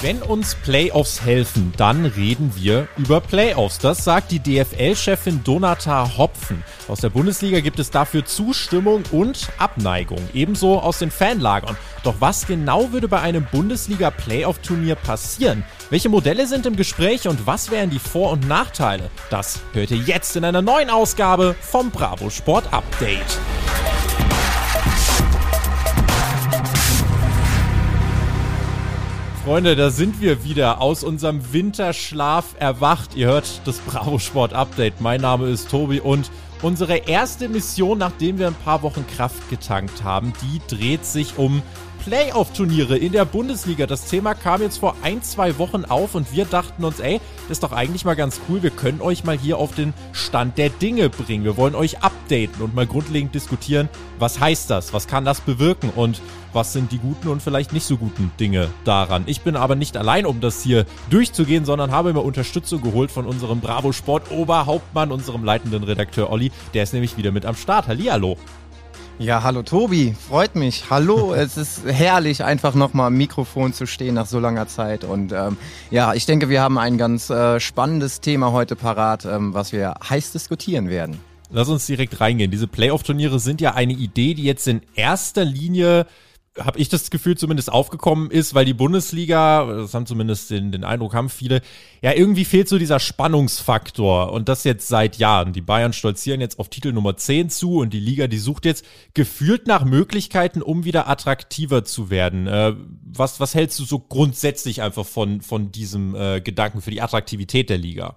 Wenn uns Playoffs helfen, dann reden wir über Playoffs. Das sagt die DFL-Chefin Donata Hopfen. Aus der Bundesliga gibt es dafür Zustimmung und Abneigung, ebenso aus den Fanlagern. Doch was genau würde bei einem Bundesliga-Playoff-Turnier passieren? Welche Modelle sind im Gespräch und was wären die Vor- und Nachteile? Das hört ihr jetzt in einer neuen Ausgabe vom Bravo Sport Update. Freunde, da sind wir wieder aus unserem Winterschlaf erwacht. Ihr hört das Bravo Sport Update. Mein Name ist Tobi und unsere erste Mission, nachdem wir ein paar Wochen Kraft getankt haben, die dreht sich um Playoff-Turniere in der Bundesliga. Das Thema kam jetzt vor ein, zwei Wochen auf und wir dachten uns, ey, das ist doch eigentlich mal ganz cool. Wir können euch mal hier auf den Stand der Dinge bringen. Wir wollen euch updaten und mal grundlegend diskutieren, was heißt das? Was kann das bewirken? Und was sind die guten und vielleicht nicht so guten Dinge daran. Ich bin aber nicht allein, um das hier durchzugehen, sondern habe mir Unterstützung geholt von unserem Bravo Sport Oberhauptmann, unserem leitenden Redakteur Olli. Der ist nämlich wieder mit am Start. Hallihallo. Ja, hallo Tobi, freut mich. Hallo, es ist herrlich, einfach nochmal am Mikrofon zu stehen nach so langer Zeit. Und ähm, ja, ich denke, wir haben ein ganz äh, spannendes Thema heute parat, ähm, was wir heiß diskutieren werden. Lass uns direkt reingehen. Diese Playoff-Turniere sind ja eine Idee, die jetzt in erster Linie habe ich das Gefühl zumindest aufgekommen ist, weil die Bundesliga, das haben zumindest den, den Eindruck haben viele, ja irgendwie fehlt so dieser Spannungsfaktor und das jetzt seit Jahren. Die Bayern stolzieren jetzt auf Titel Nummer 10 zu und die Liga, die sucht jetzt gefühlt nach Möglichkeiten, um wieder attraktiver zu werden. Äh, was, was hältst du so grundsätzlich einfach von, von diesem äh, Gedanken für die Attraktivität der Liga?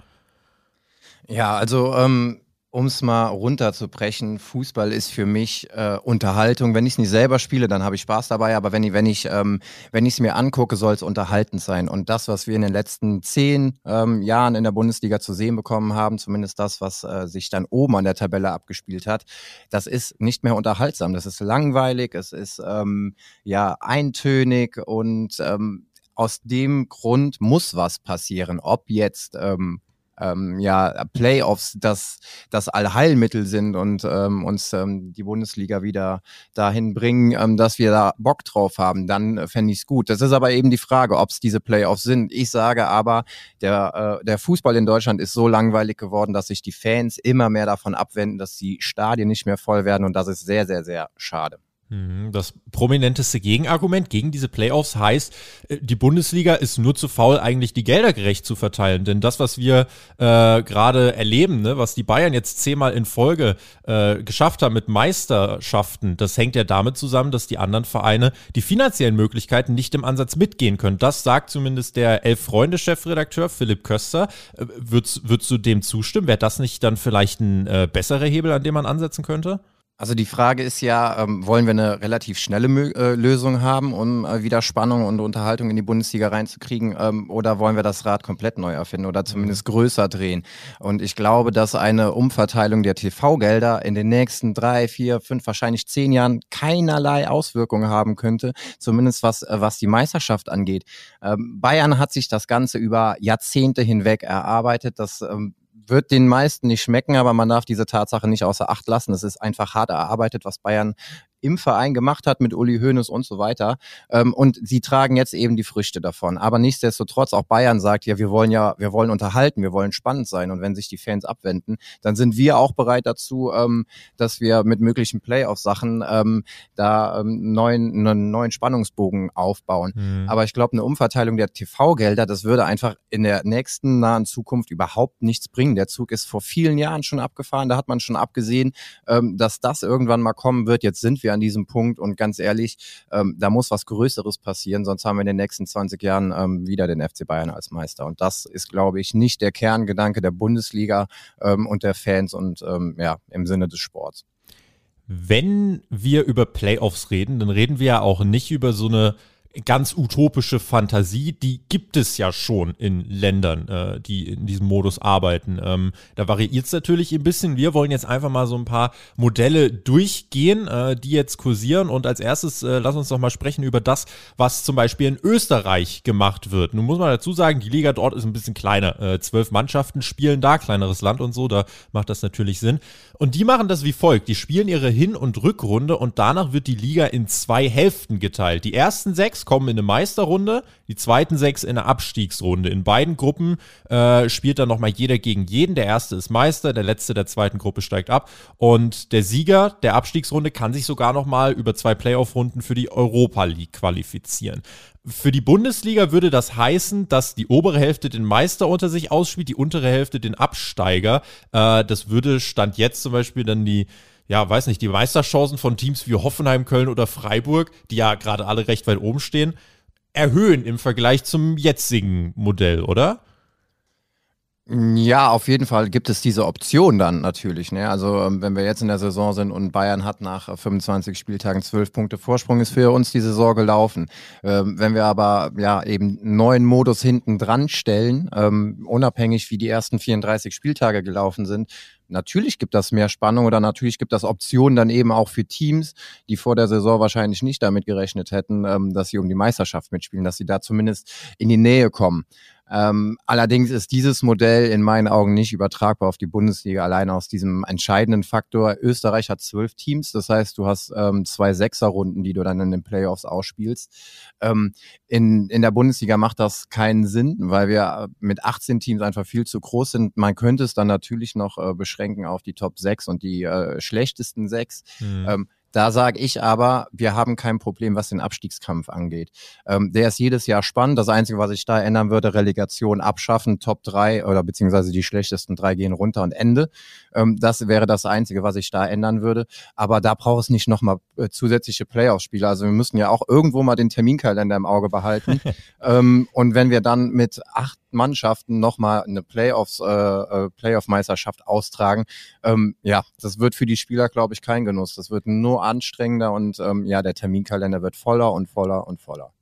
Ja, also ähm, um es mal runterzubrechen, Fußball ist für mich äh, Unterhaltung. Wenn ich es nicht selber spiele, dann habe ich Spaß dabei, aber wenn ich wenn ich ähm, wenn ich es mir angucke, soll es unterhaltend sein. Und das, was wir in den letzten zehn ähm, Jahren in der Bundesliga zu sehen bekommen haben, zumindest das, was äh, sich dann oben an der Tabelle abgespielt hat, das ist nicht mehr unterhaltsam. Das ist langweilig, es ist ähm, ja eintönig und ähm, aus dem Grund muss was passieren. Ob jetzt ähm, ähm, ja, Playoffs das, das Allheilmittel sind und ähm, uns ähm, die Bundesliga wieder dahin bringen, ähm, dass wir da Bock drauf haben, dann äh, fände ich es gut. Das ist aber eben die Frage, ob es diese Playoffs sind. Ich sage aber, der, äh, der Fußball in Deutschland ist so langweilig geworden, dass sich die Fans immer mehr davon abwenden, dass die Stadien nicht mehr voll werden und das ist sehr, sehr, sehr schade. Mhm, das prominenteste Gegenargument gegen diese Playoffs heißt, äh, die Bundesliga ist nur zu faul, eigentlich die Gelder gerecht zu verteilen. Denn das, was wir äh, gerade erleben, ne, was die Bayern jetzt zehnmal in Folge äh, geschafft haben mit Meisterschaften, das hängt ja damit zusammen, dass die anderen Vereine die finanziellen Möglichkeiten nicht im Ansatz mitgehen können. Das sagt zumindest der Elf-Freunde-Chefredakteur Philipp Köster. Äh, würdest, würdest du dem zustimmen? Wäre das nicht dann vielleicht ein äh, besserer Hebel, an dem man ansetzen könnte? Also die Frage ist ja, ähm, wollen wir eine relativ schnelle Mö äh, Lösung haben, um äh, wieder Spannung und Unterhaltung in die Bundesliga reinzukriegen, ähm, oder wollen wir das Rad komplett neu erfinden oder zumindest mhm. größer drehen? Und ich glaube, dass eine Umverteilung der TV-Gelder in den nächsten drei, vier, fünf, wahrscheinlich zehn Jahren keinerlei Auswirkungen haben könnte, zumindest was, äh, was die Meisterschaft angeht. Ähm, Bayern hat sich das Ganze über Jahrzehnte hinweg erarbeitet. Das ähm, wird den meisten nicht schmecken, aber man darf diese Tatsache nicht außer Acht lassen. Es ist einfach hart erarbeitet, was Bayern im Verein gemacht hat mit Uli Hoeneß und so weiter. Ähm, und sie tragen jetzt eben die Früchte davon. Aber nichtsdestotrotz, auch Bayern sagt ja, wir wollen ja, wir wollen unterhalten, wir wollen spannend sein. Und wenn sich die Fans abwenden, dann sind wir auch bereit dazu, ähm, dass wir mit möglichen Playoff-Sachen ähm, da ähm, neuen, einen neuen Spannungsbogen aufbauen. Mhm. Aber ich glaube, eine Umverteilung der TV-Gelder, das würde einfach in der nächsten nahen Zukunft überhaupt nichts bringen. Der Zug ist vor vielen Jahren schon abgefahren. Da hat man schon abgesehen, ähm, dass das irgendwann mal kommen wird. Jetzt sind wir wir an diesem Punkt und ganz ehrlich, ähm, da muss was Größeres passieren, sonst haben wir in den nächsten 20 Jahren ähm, wieder den FC Bayern als Meister. Und das ist, glaube ich, nicht der Kerngedanke der Bundesliga ähm, und der Fans und ähm, ja, im Sinne des Sports. Wenn wir über Playoffs reden, dann reden wir ja auch nicht über so eine ganz utopische Fantasie, die gibt es ja schon in Ländern, äh, die in diesem Modus arbeiten. Ähm, da variiert es natürlich ein bisschen. Wir wollen jetzt einfach mal so ein paar Modelle durchgehen, äh, die jetzt kursieren. Und als erstes äh, lass uns doch mal sprechen über das, was zum Beispiel in Österreich gemacht wird. Nun muss man dazu sagen, die Liga dort ist ein bisschen kleiner. Äh, zwölf Mannschaften spielen da, kleineres Land und so, da macht das natürlich Sinn. Und die machen das wie folgt. Die spielen ihre Hin- und Rückrunde und danach wird die Liga in zwei Hälften geteilt. Die ersten sechs kommen in eine Meisterrunde, die zweiten sechs in eine Abstiegsrunde. In beiden Gruppen äh, spielt dann nochmal jeder gegen jeden. Der erste ist Meister, der letzte der zweiten Gruppe steigt ab. Und der Sieger der Abstiegsrunde kann sich sogar nochmal über zwei Playoff-Runden für die Europa League qualifizieren. Für die Bundesliga würde das heißen, dass die obere Hälfte den Meister unter sich ausspielt, die untere Hälfte den Absteiger. Äh, das würde Stand jetzt zum Beispiel dann die ja, weiß nicht, die Meisterchancen von Teams wie Hoffenheim, Köln oder Freiburg, die ja gerade alle recht weit oben stehen, erhöhen im Vergleich zum jetzigen Modell, oder? Ja, auf jeden Fall gibt es diese Option dann natürlich. Ne? Also ähm, wenn wir jetzt in der Saison sind und Bayern hat nach 25 Spieltagen 12 Punkte Vorsprung, ist für uns die Saison gelaufen. Ähm, wenn wir aber ja eben neuen Modus hinten dran stellen, ähm, unabhängig wie die ersten 34 Spieltage gelaufen sind, natürlich gibt das mehr Spannung oder natürlich gibt das Optionen dann eben auch für Teams, die vor der Saison wahrscheinlich nicht damit gerechnet hätten, ähm, dass sie um die Meisterschaft mitspielen, dass sie da zumindest in die Nähe kommen. Ähm, allerdings ist dieses Modell in meinen Augen nicht übertragbar auf die Bundesliga, allein aus diesem entscheidenden Faktor. Österreich hat zwölf Teams, das heißt, du hast ähm, zwei Sechserrunden, die du dann in den Playoffs ausspielst. Ähm, in, in der Bundesliga macht das keinen Sinn, weil wir mit 18 Teams einfach viel zu groß sind. Man könnte es dann natürlich noch äh, beschränken auf die Top 6 und die äh, schlechtesten sechs. Mhm. Da sage ich aber, wir haben kein Problem, was den Abstiegskampf angeht. Ähm, der ist jedes Jahr spannend. Das Einzige, was ich da ändern würde, Relegation abschaffen, Top 3 oder beziehungsweise die schlechtesten drei gehen runter und Ende. Ähm, das wäre das Einzige, was ich da ändern würde. Aber da braucht es nicht nochmal äh, zusätzliche Playoff-Spiele. Also wir müssen ja auch irgendwo mal den Terminkalender im Auge behalten. ähm, und wenn wir dann mit acht Mannschaften nochmal eine Playoffs, äh, äh, Playoff-Meisterschaft austragen, ähm, ja, das wird für die Spieler, glaube ich, kein Genuss. Das wird nur anstrengender und ähm, ja, der Terminkalender wird voller und voller und voller.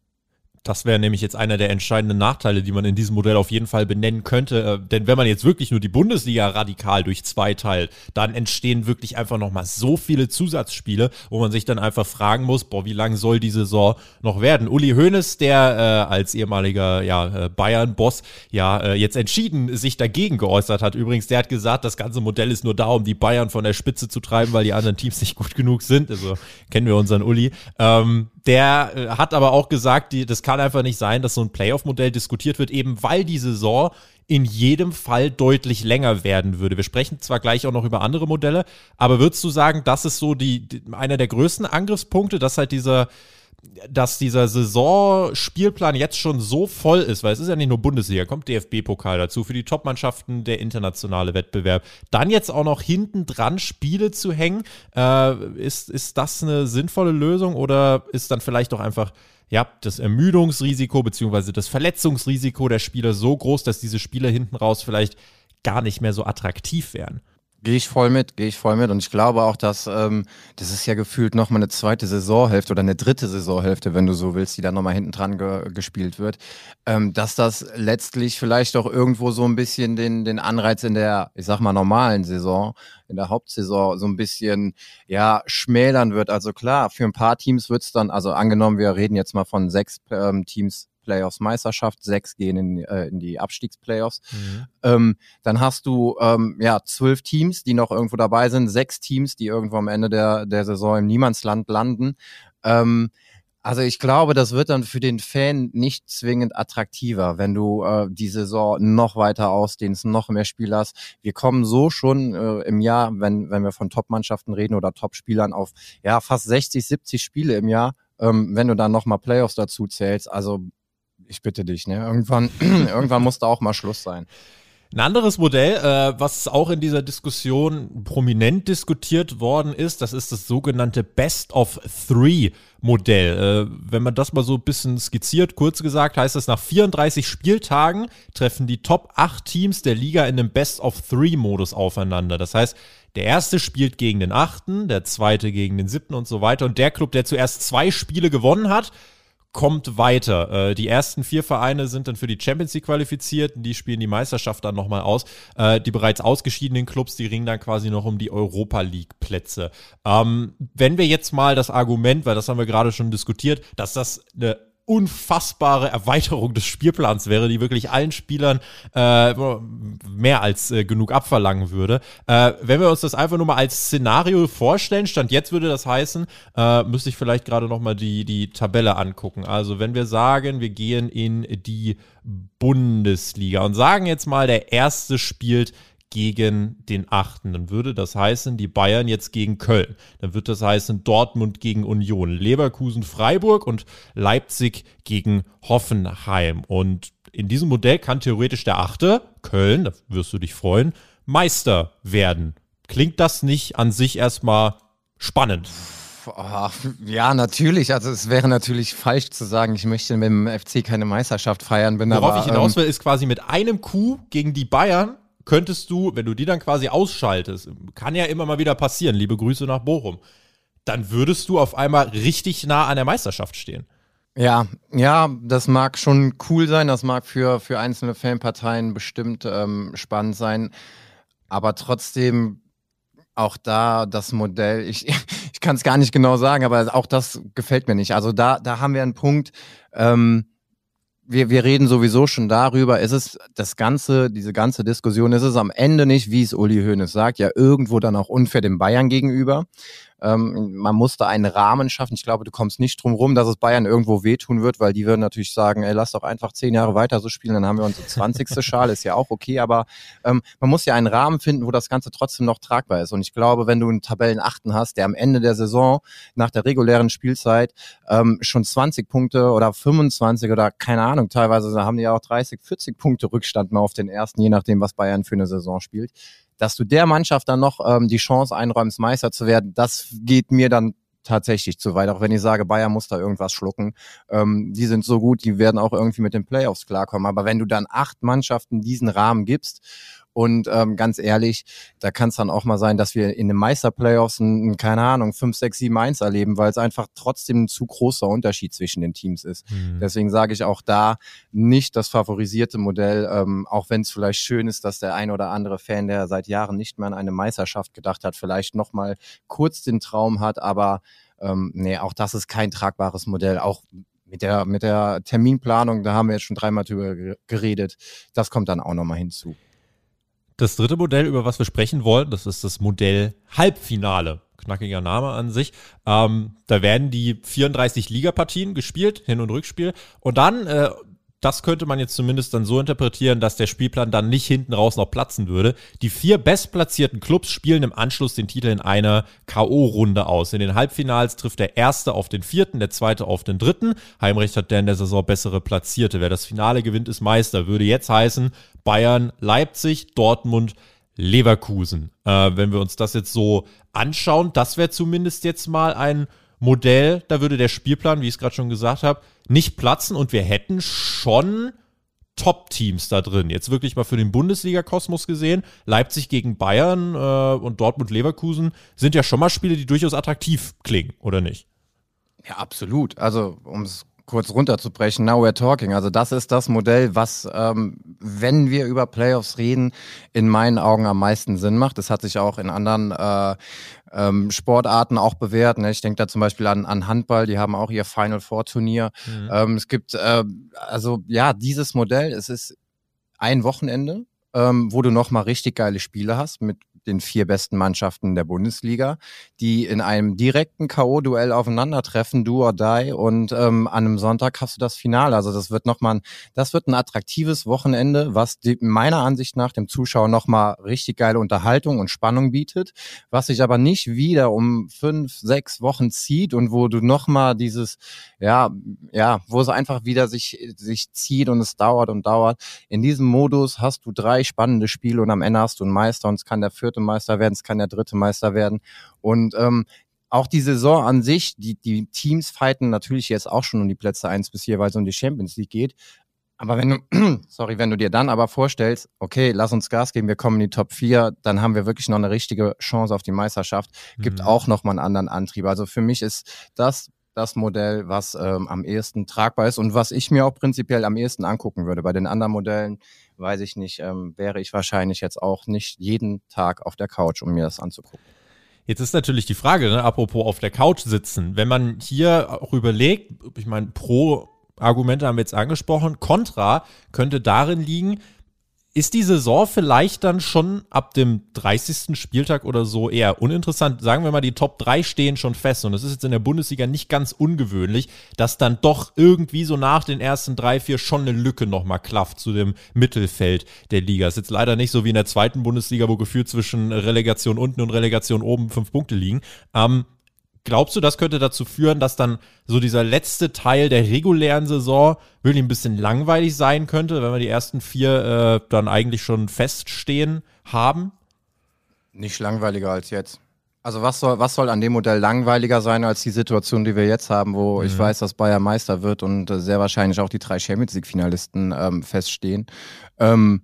Das wäre nämlich jetzt einer der entscheidenden Nachteile, die man in diesem Modell auf jeden Fall benennen könnte. Äh, denn wenn man jetzt wirklich nur die Bundesliga radikal durch zwei teilt, dann entstehen wirklich einfach nochmal so viele Zusatzspiele, wo man sich dann einfach fragen muss, boah, wie lang soll die Saison noch werden? Uli Hoeneß, der äh, als ehemaliger ja, äh, Bayern-Boss ja äh, jetzt entschieden sich dagegen geäußert hat. Übrigens, der hat gesagt, das ganze Modell ist nur da, um die Bayern von der Spitze zu treiben, weil die anderen Teams nicht gut genug sind. Also kennen wir unseren Uli. Ähm, der äh, hat aber auch gesagt, die, das kann einfach nicht sein, dass so ein Playoff-Modell diskutiert wird, eben weil die Saison in jedem Fall deutlich länger werden würde. Wir sprechen zwar gleich auch noch über andere Modelle, aber würdest du sagen, das ist so die, die einer der größten Angriffspunkte, dass halt dieser dass dieser Saisonspielplan jetzt schon so voll ist, weil es ist ja nicht nur Bundesliga, kommt DFB-Pokal dazu, für die Topmannschaften der internationale Wettbewerb. Dann jetzt auch noch hinten dran Spiele zu hängen, äh, ist, ist das eine sinnvolle Lösung oder ist dann vielleicht auch einfach ja, das Ermüdungsrisiko bzw. das Verletzungsrisiko der Spieler so groß, dass diese Spieler hinten raus vielleicht gar nicht mehr so attraktiv wären? Gehe ich voll mit, gehe ich voll mit. Und ich glaube auch, dass ähm, das ist ja gefühlt nochmal eine zweite Saisonhälfte oder eine dritte Saisonhälfte, wenn du so willst, die dann nochmal hinten dran ge gespielt wird, ähm, dass das letztlich vielleicht auch irgendwo so ein bisschen den, den Anreiz in der, ich sag mal, normalen Saison, in der Hauptsaison so ein bisschen, ja, schmälern wird. Also klar, für ein paar Teams wird's dann, also angenommen, wir reden jetzt mal von sechs ähm, Teams Playoffs Meisterschaft, sechs gehen in, äh, in die Abstiegsplayoffs. Mhm. Ähm, dann hast du ähm, ja zwölf Teams, die noch irgendwo dabei sind, sechs Teams, die irgendwo am Ende der, der Saison im Niemandsland landen. Ähm, also ich glaube, das wird dann für den Fan nicht zwingend attraktiver, wenn du äh, die Saison noch weiter ausdehnst, noch mehr Spiele hast. Wir kommen so schon äh, im Jahr, wenn, wenn wir von Top-Mannschaften reden oder Top-Spielern auf ja fast 60, 70 Spiele im Jahr. Ähm, wenn du dann nochmal Playoffs dazu zählst, also ich bitte dich, ne? Irgendwann, irgendwann muss da auch mal Schluss sein. Ein anderes Modell, äh, was auch in dieser Diskussion prominent diskutiert worden ist, das ist das sogenannte Best of Three Modell. Äh, wenn man das mal so ein bisschen skizziert, kurz gesagt, heißt das, nach 34 Spieltagen treffen die Top 8 Teams der Liga in einem Best of Three Modus aufeinander. Das heißt, der erste spielt gegen den achten, der zweite gegen den siebten und so weiter. Und der Club, der zuerst zwei Spiele gewonnen hat, kommt weiter. Äh, die ersten vier Vereine sind dann für die Champions League qualifiziert. Die spielen die Meisterschaft dann nochmal aus. Äh, die bereits ausgeschiedenen Clubs, die ringen dann quasi noch um die Europa League Plätze. Ähm, wenn wir jetzt mal das Argument, weil das haben wir gerade schon diskutiert, dass das eine unfassbare Erweiterung des Spielplans wäre, die wirklich allen Spielern äh, mehr als äh, genug abverlangen würde. Äh, wenn wir uns das einfach nur mal als Szenario vorstellen, Stand jetzt würde das heißen, äh, müsste ich vielleicht gerade noch mal die, die Tabelle angucken. Also wenn wir sagen, wir gehen in die Bundesliga und sagen jetzt mal, der erste spielt gegen den achten. Dann würde das heißen, die Bayern jetzt gegen Köln. Dann wird das heißen, Dortmund gegen Union, Leverkusen, Freiburg und Leipzig gegen Hoffenheim. Und in diesem Modell kann theoretisch der achte, Köln, da wirst du dich freuen, Meister werden. Klingt das nicht an sich erstmal spannend? ja, natürlich. Also es wäre natürlich falsch zu sagen, ich möchte mit dem FC keine Meisterschaft feiern. Bin Worauf aber, ich hinaus ähm, will, ist quasi mit einem Coup gegen die Bayern könntest du, wenn du die dann quasi ausschaltest, kann ja immer mal wieder passieren, liebe Grüße nach Bochum, dann würdest du auf einmal richtig nah an der Meisterschaft stehen. Ja, ja, das mag schon cool sein, das mag für, für einzelne Fanparteien bestimmt ähm, spannend sein, aber trotzdem auch da das Modell, ich, ich kann es gar nicht genau sagen, aber auch das gefällt mir nicht. Also da, da haben wir einen Punkt, ähm, wir, wir reden sowieso schon darüber, ist es das ganze, diese ganze Diskussion, ist es am Ende nicht, wie es Uli Hoeneß sagt, ja irgendwo dann auch unfair den Bayern gegenüber. Ähm, man musste einen Rahmen schaffen. Ich glaube, du kommst nicht drum rum, dass es Bayern irgendwo wehtun wird, weil die würden natürlich sagen, ey, lass doch einfach zehn Jahre weiter so spielen, dann haben wir unsere 20. Schale, ist ja auch okay, aber ähm, man muss ja einen Rahmen finden, wo das Ganze trotzdem noch tragbar ist. Und ich glaube, wenn du einen Tabellenachten hast, der am Ende der Saison nach der regulären Spielzeit ähm, schon 20 Punkte oder 25 oder keine Ahnung, teilweise haben die ja auch 30, 40 Punkte Rückstand mal auf den ersten, je nachdem, was Bayern für eine Saison spielt dass du der Mannschaft dann noch ähm, die Chance einräumst, Meister zu werden, das geht mir dann tatsächlich zu weit. Auch wenn ich sage, Bayern muss da irgendwas schlucken. Ähm, die sind so gut, die werden auch irgendwie mit den Playoffs klarkommen. Aber wenn du dann acht Mannschaften diesen Rahmen gibst und ähm, ganz ehrlich, da kann es dann auch mal sein, dass wir in den Meisterplayoffs, ein, keine Ahnung, 5, 6, 7, 1 erleben, weil es einfach trotzdem ein zu großer Unterschied zwischen den Teams ist. Mhm. Deswegen sage ich auch da nicht das favorisierte Modell, ähm, auch wenn es vielleicht schön ist, dass der ein oder andere Fan, der seit Jahren nicht mehr an eine Meisterschaft gedacht hat, vielleicht nochmal kurz den Traum hat, aber ähm, nee, auch das ist kein tragbares Modell. Auch mit der, mit der Terminplanung, da haben wir jetzt schon dreimal drüber geredet. Das kommt dann auch nochmal hinzu. Das dritte Modell, über was wir sprechen wollen, das ist das Modell Halbfinale. Knackiger Name an sich. Ähm, da werden die 34 Ligapartien gespielt, Hin- und Rückspiel. Und dann äh, das könnte man jetzt zumindest dann so interpretieren, dass der Spielplan dann nicht hinten raus noch platzen würde. Die vier bestplatzierten Clubs spielen im Anschluss den Titel in einer K.O.-Runde aus. In den Halbfinals trifft der erste auf den vierten, der zweite auf den dritten. Heimrecht hat der in der Saison bessere Platzierte. Wer das Finale gewinnt, ist Meister. Würde jetzt heißen Bayern, Leipzig, Dortmund, Leverkusen. Äh, wenn wir uns das jetzt so anschauen, das wäre zumindest jetzt mal ein Modell, da würde der Spielplan, wie ich es gerade schon gesagt habe, nicht platzen und wir hätten schon Top-Teams da drin. Jetzt wirklich mal für den Bundesliga-Kosmos gesehen. Leipzig gegen Bayern äh, und Dortmund-Leverkusen sind ja schon mal Spiele, die durchaus attraktiv klingen, oder nicht? Ja, absolut. Also, um es kurz runterzubrechen, now we're talking. Also das ist das Modell, was, ähm, wenn wir über Playoffs reden, in meinen Augen am meisten Sinn macht. Das hat sich auch in anderen äh, ähm, Sportarten auch bewährt. Ne? Ich denke da zum Beispiel an, an Handball, die haben auch ihr Final Four Turnier. Mhm. Ähm, es gibt, äh, also ja, dieses Modell, es ist ein Wochenende, ähm, wo du nochmal richtig geile Spiele hast mit den vier besten Mannschaften der Bundesliga, die in einem direkten K.O.-Duell aufeinandertreffen, do or die. Und ähm, an einem Sonntag hast du das Finale. Also das wird nochmal, das wird ein attraktives Wochenende, was die, meiner Ansicht nach dem Zuschauer nochmal richtig geile Unterhaltung und Spannung bietet, was sich aber nicht wieder um fünf, sechs Wochen zieht und wo du nochmal dieses, ja, ja, wo es einfach wieder sich, sich zieht und es dauert und dauert. In diesem Modus hast du drei spannende Spiele und am Ende hast du einen Meister und es kann der vierte Meister werden, es kann der dritte Meister werden. Und ähm, auch die Saison an sich, die, die Teams fighten natürlich jetzt auch schon um die Plätze eins bis vier, weil es um die Champions League geht. Aber wenn du, sorry, wenn du dir dann aber vorstellst, okay, lass uns Gas geben, wir kommen in die Top 4, dann haben wir wirklich noch eine richtige Chance auf die Meisterschaft, gibt mhm. auch nochmal einen anderen Antrieb. Also für mich ist das das Modell, was ähm, am ehesten tragbar ist und was ich mir auch prinzipiell am ehesten angucken würde. Bei den anderen Modellen weiß ich nicht, ähm, wäre ich wahrscheinlich jetzt auch nicht jeden Tag auf der Couch, um mir das anzugucken. Jetzt ist natürlich die Frage, ne, apropos auf der Couch sitzen, wenn man hier auch überlegt, ich meine, pro Argumente haben wir jetzt angesprochen. Contra könnte darin liegen, ist die Saison vielleicht dann schon ab dem 30. Spieltag oder so eher uninteressant? Sagen wir mal, die Top 3 stehen schon fest und es ist jetzt in der Bundesliga nicht ganz ungewöhnlich, dass dann doch irgendwie so nach den ersten drei, vier schon eine Lücke nochmal klafft zu dem Mittelfeld der Liga. Ist jetzt leider nicht so wie in der zweiten Bundesliga, wo gefühlt zwischen Relegation unten und Relegation oben fünf Punkte liegen. Ähm, Glaubst du, das könnte dazu führen, dass dann so dieser letzte Teil der regulären Saison wirklich ein bisschen langweilig sein könnte, wenn wir die ersten vier äh, dann eigentlich schon feststehen haben? Nicht langweiliger als jetzt. Also was soll, was soll an dem Modell langweiliger sein als die Situation, die wir jetzt haben, wo mhm. ich weiß, dass Bayern Meister wird und äh, sehr wahrscheinlich auch die drei Champions League-Finalisten ähm, feststehen. Ähm,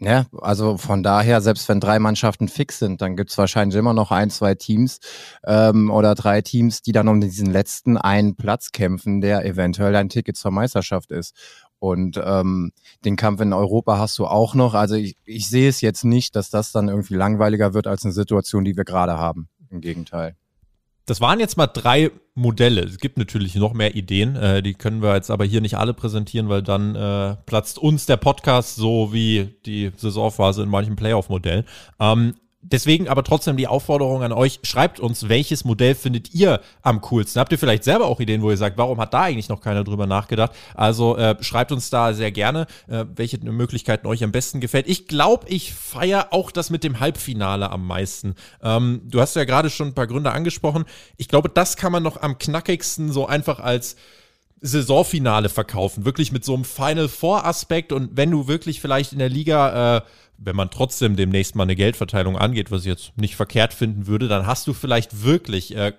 ja, also von daher, selbst wenn drei Mannschaften fix sind, dann gibt's wahrscheinlich immer noch ein, zwei Teams ähm, oder drei Teams, die dann um diesen letzten einen Platz kämpfen, der eventuell ein Ticket zur Meisterschaft ist. Und ähm, den Kampf in Europa hast du auch noch. Also ich, ich sehe es jetzt nicht, dass das dann irgendwie langweiliger wird als eine Situation, die wir gerade haben. Im Gegenteil. Das waren jetzt mal drei Modelle. Es gibt natürlich noch mehr Ideen, äh, die können wir jetzt aber hier nicht alle präsentieren, weil dann äh, platzt uns der Podcast so wie die Saisonphase in manchen Playoff-Modellen. Ähm, Deswegen aber trotzdem die Aufforderung an euch, schreibt uns, welches Modell findet ihr am coolsten? Habt ihr vielleicht selber auch Ideen, wo ihr sagt, warum hat da eigentlich noch keiner drüber nachgedacht? Also äh, schreibt uns da sehr gerne, äh, welche Möglichkeiten euch am besten gefällt. Ich glaube, ich feiere auch das mit dem Halbfinale am meisten. Ähm, du hast ja gerade schon ein paar Gründe angesprochen. Ich glaube, das kann man noch am knackigsten so einfach als Saisonfinale verkaufen. Wirklich mit so einem Final Four Aspekt und wenn du wirklich vielleicht in der Liga äh, wenn man trotzdem demnächst mal eine Geldverteilung angeht, was ich jetzt nicht verkehrt finden würde, dann hast du vielleicht wirklich äh,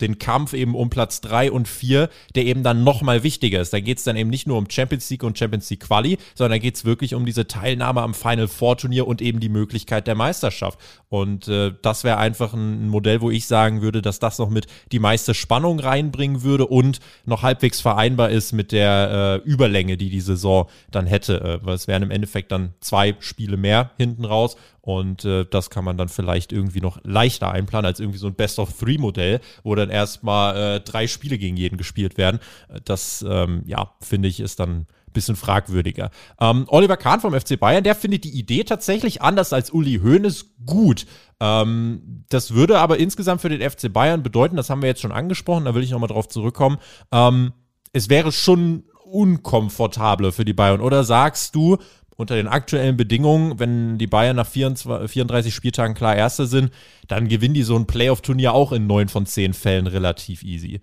den Kampf eben um Platz 3 und 4, der eben dann nochmal wichtiger ist. Da geht es dann eben nicht nur um Champions League und Champions League Quali, sondern da geht es wirklich um diese Teilnahme am Final Four Turnier und eben die Möglichkeit der Meisterschaft. Und äh, das wäre einfach ein Modell, wo ich sagen würde, dass das noch mit die meiste Spannung reinbringen würde und noch halbwegs vereinbar ist mit der äh, Überlänge, die die Saison dann hätte. Äh, weil es wären im Endeffekt dann zwei Spiele mehr hinten raus und äh, das kann man dann vielleicht irgendwie noch leichter einplanen als irgendwie so ein Best-of-Three-Modell, wo dann erstmal äh, drei Spiele gegen jeden gespielt werden. Das, ähm, ja, finde ich, ist dann ein bisschen fragwürdiger. Ähm, Oliver Kahn vom FC Bayern, der findet die Idee tatsächlich anders als Uli Hoeneß gut. Ähm, das würde aber insgesamt für den FC Bayern bedeuten, das haben wir jetzt schon angesprochen, da will ich nochmal drauf zurückkommen, ähm, es wäre schon unkomfortabler für die Bayern. Oder sagst du, unter den aktuellen Bedingungen, wenn die Bayern nach 24, 34 Spieltagen klar Erster sind, dann gewinnen die so ein Playoff-Turnier auch in neun von zehn Fällen relativ easy.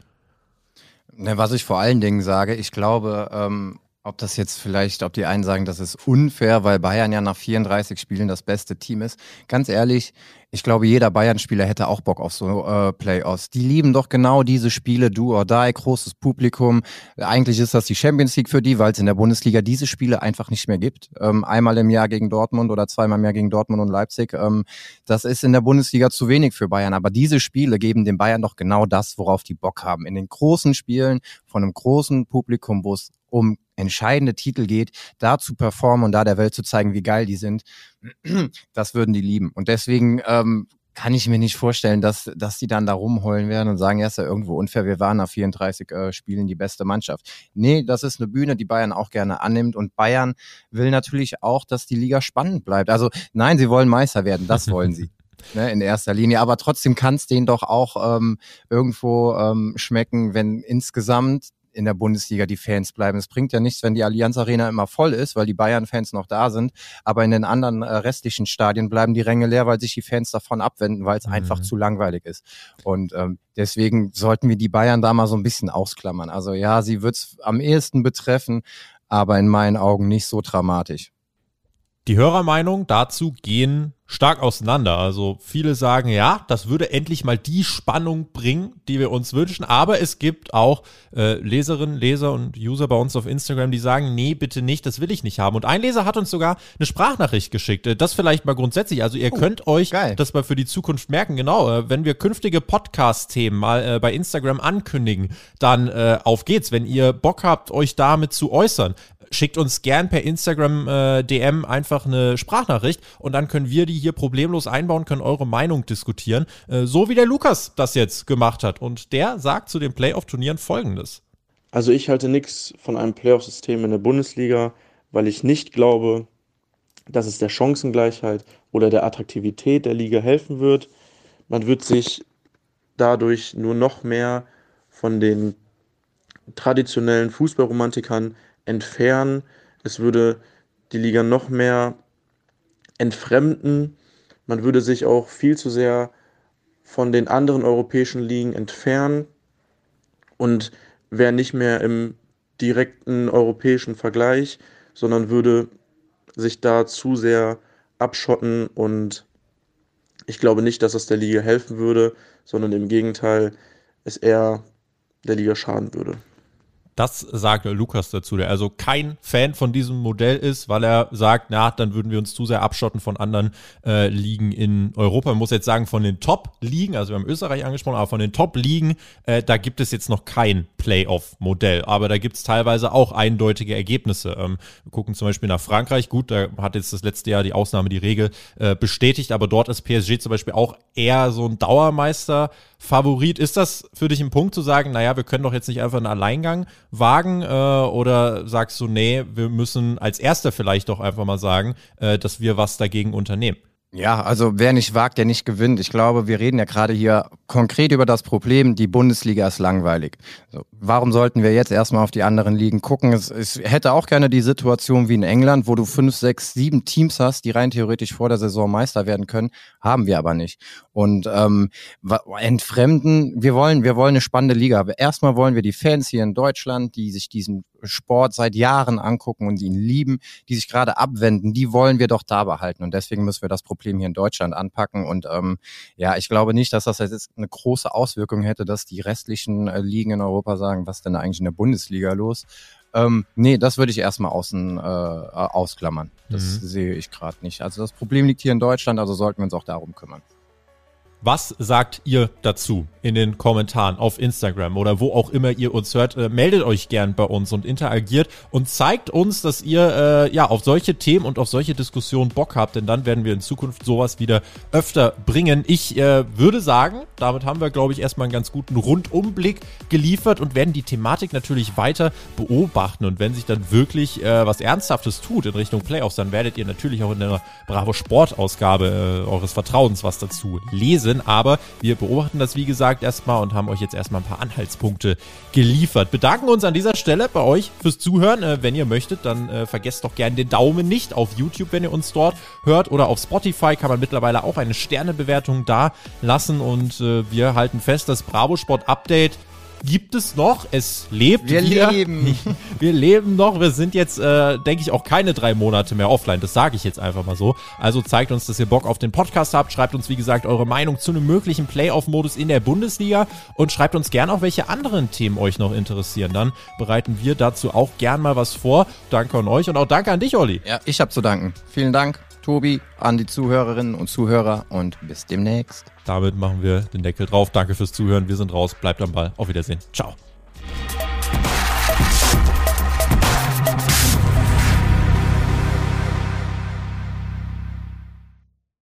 Ne, was ich vor allen Dingen sage, ich glaube, ähm, ob das jetzt vielleicht, ob die einen sagen, das ist unfair, weil Bayern ja nach 34 Spielen das beste Team ist. Ganz ehrlich, ich glaube, jeder Bayern-Spieler hätte auch Bock auf so äh, Playoffs. Die lieben doch genau diese Spiele, do or die, großes Publikum. Eigentlich ist das die Champions League für die, weil es in der Bundesliga diese Spiele einfach nicht mehr gibt. Ähm, einmal im Jahr gegen Dortmund oder zweimal im Jahr gegen Dortmund und Leipzig. Ähm, das ist in der Bundesliga zu wenig für Bayern. Aber diese Spiele geben den Bayern doch genau das, worauf die Bock haben. In den großen Spielen von einem großen Publikum, wo es um entscheidende Titel geht, da zu performen und da der Welt zu zeigen, wie geil die sind, das würden die lieben. Und deswegen ähm, kann ich mir nicht vorstellen, dass, dass die dann da rumheulen werden und sagen, ja, ist ja irgendwo unfair, wir waren nach 34 äh, Spielen die beste Mannschaft. Nee, das ist eine Bühne, die Bayern auch gerne annimmt und Bayern will natürlich auch, dass die Liga spannend bleibt. Also nein, sie wollen Meister werden, das wollen sie. Ne, in erster Linie. Aber trotzdem kann es denen doch auch ähm, irgendwo ähm, schmecken, wenn insgesamt in der Bundesliga die Fans bleiben. Es bringt ja nichts, wenn die Allianz Arena immer voll ist, weil die Bayern-Fans noch da sind, aber in den anderen äh, restlichen Stadien bleiben die Ränge leer, weil sich die Fans davon abwenden, weil es mhm. einfach zu langweilig ist. Und ähm, deswegen sollten wir die Bayern da mal so ein bisschen ausklammern. Also ja, sie wird es am ehesten betreffen, aber in meinen Augen nicht so dramatisch. Die Hörermeinungen dazu gehen stark auseinander. Also viele sagen, ja, das würde endlich mal die Spannung bringen, die wir uns wünschen. Aber es gibt auch äh, Leserinnen, Leser und User bei uns auf Instagram, die sagen, nee, bitte nicht, das will ich nicht haben. Und ein Leser hat uns sogar eine Sprachnachricht geschickt. Äh, das vielleicht mal grundsätzlich. Also ihr oh, könnt euch geil. das mal für die Zukunft merken. Genau, äh, wenn wir künftige Podcast-Themen mal äh, bei Instagram ankündigen, dann äh, auf geht's. Wenn ihr Bock habt, euch damit zu äußern, schickt uns gern per Instagram äh, DM einfach eine Sprachnachricht und dann können wir die hier problemlos einbauen, können eure Meinung diskutieren, äh, so wie der Lukas das jetzt gemacht hat. Und der sagt zu den Playoff-Turnieren folgendes. Also ich halte nichts von einem Playoff-System in der Bundesliga, weil ich nicht glaube, dass es der Chancengleichheit oder der Attraktivität der Liga helfen wird. Man wird sich dadurch nur noch mehr von den traditionellen Fußballromantikern entfernen. Es würde die Liga noch mehr entfremden. Man würde sich auch viel zu sehr von den anderen europäischen Ligen entfernen und wäre nicht mehr im direkten europäischen Vergleich, sondern würde sich da zu sehr abschotten und ich glaube nicht, dass es der Liga helfen würde, sondern im Gegenteil es eher der Liga schaden würde. Das sagt Lukas dazu, der also kein Fan von diesem Modell ist, weil er sagt, na, dann würden wir uns zu sehr abschotten von anderen äh, Ligen in Europa. Man muss jetzt sagen, von den Top-Ligen, also wir haben Österreich angesprochen, aber von den Top-Ligen, äh, da gibt es jetzt noch kein Playoff-Modell. Aber da gibt es teilweise auch eindeutige Ergebnisse. Ähm, wir gucken zum Beispiel nach Frankreich. Gut, da hat jetzt das letzte Jahr die Ausnahme die Regel äh, bestätigt, aber dort ist PSG zum Beispiel auch eher so ein Dauermeister. Favorit. Ist das für dich ein Punkt zu sagen, naja, wir können doch jetzt nicht einfach einen Alleingang wagen? Äh, oder sagst du, nee, wir müssen als Erster vielleicht doch einfach mal sagen, äh, dass wir was dagegen unternehmen? Ja, also wer nicht wagt, der nicht gewinnt. Ich glaube, wir reden ja gerade hier konkret über das Problem, die Bundesliga ist langweilig. So, warum sollten wir jetzt erstmal auf die anderen Ligen gucken? Es, es hätte auch gerne die Situation wie in England, wo du fünf, sechs, sieben Teams hast, die rein theoretisch vor der Saison Meister werden können, haben wir aber nicht. Und ähm, entfremden, wir wollen, wir wollen eine spannende Liga. Erstmal wollen wir die Fans hier in Deutschland, die sich diesen Sport seit Jahren angucken und ihn lieben, die sich gerade abwenden, die wollen wir doch da behalten. Und deswegen müssen wir das Problem hier in Deutschland anpacken. Und ähm, ja, ich glaube nicht, dass das jetzt eine große Auswirkung hätte, dass die restlichen äh, Ligen in Europa sagen, was denn eigentlich in der Bundesliga los? Ähm, nee, das würde ich erstmal außen äh, ausklammern. Das mhm. sehe ich gerade nicht. Also das Problem liegt hier in Deutschland, also sollten wir uns auch darum kümmern. Was sagt ihr dazu in den Kommentaren auf Instagram oder wo auch immer ihr uns hört? Äh, meldet euch gern bei uns und interagiert und zeigt uns, dass ihr äh, ja auf solche Themen und auf solche Diskussionen Bock habt, denn dann werden wir in Zukunft sowas wieder öfter bringen. Ich äh, würde sagen, damit haben wir, glaube ich, erstmal einen ganz guten Rundumblick geliefert und werden die Thematik natürlich weiter beobachten. Und wenn sich dann wirklich äh, was Ernsthaftes tut in Richtung Playoffs, dann werdet ihr natürlich auch in der Bravo Sport Ausgabe äh, eures Vertrauens was dazu lesen sind. Aber wir beobachten das, wie gesagt, erstmal und haben euch jetzt erstmal ein paar Anhaltspunkte geliefert. Bedanken uns an dieser Stelle bei euch fürs Zuhören. Äh, wenn ihr möchtet, dann äh, vergesst doch gerne den Daumen nicht auf YouTube, wenn ihr uns dort hört. Oder auf Spotify kann man mittlerweile auch eine Sternebewertung da lassen. Und äh, wir halten fest, das Bravo Sport Update gibt es noch. Es lebt Wir wieder. leben. Wir leben noch. Wir sind jetzt, äh, denke ich, auch keine drei Monate mehr offline. Das sage ich jetzt einfach mal so. Also zeigt uns, dass ihr Bock auf den Podcast habt. Schreibt uns, wie gesagt, eure Meinung zu einem möglichen Playoff-Modus in der Bundesliga und schreibt uns gern auch, welche anderen Themen euch noch interessieren. Dann bereiten wir dazu auch gern mal was vor. Danke an euch und auch danke an dich, Olli. Ja, ich habe zu danken. Vielen Dank. Tobi, an die Zuhörerinnen und Zuhörer und bis demnächst. Damit machen wir den Deckel drauf. Danke fürs Zuhören. Wir sind raus. Bleibt am Ball. Auf Wiedersehen. Ciao.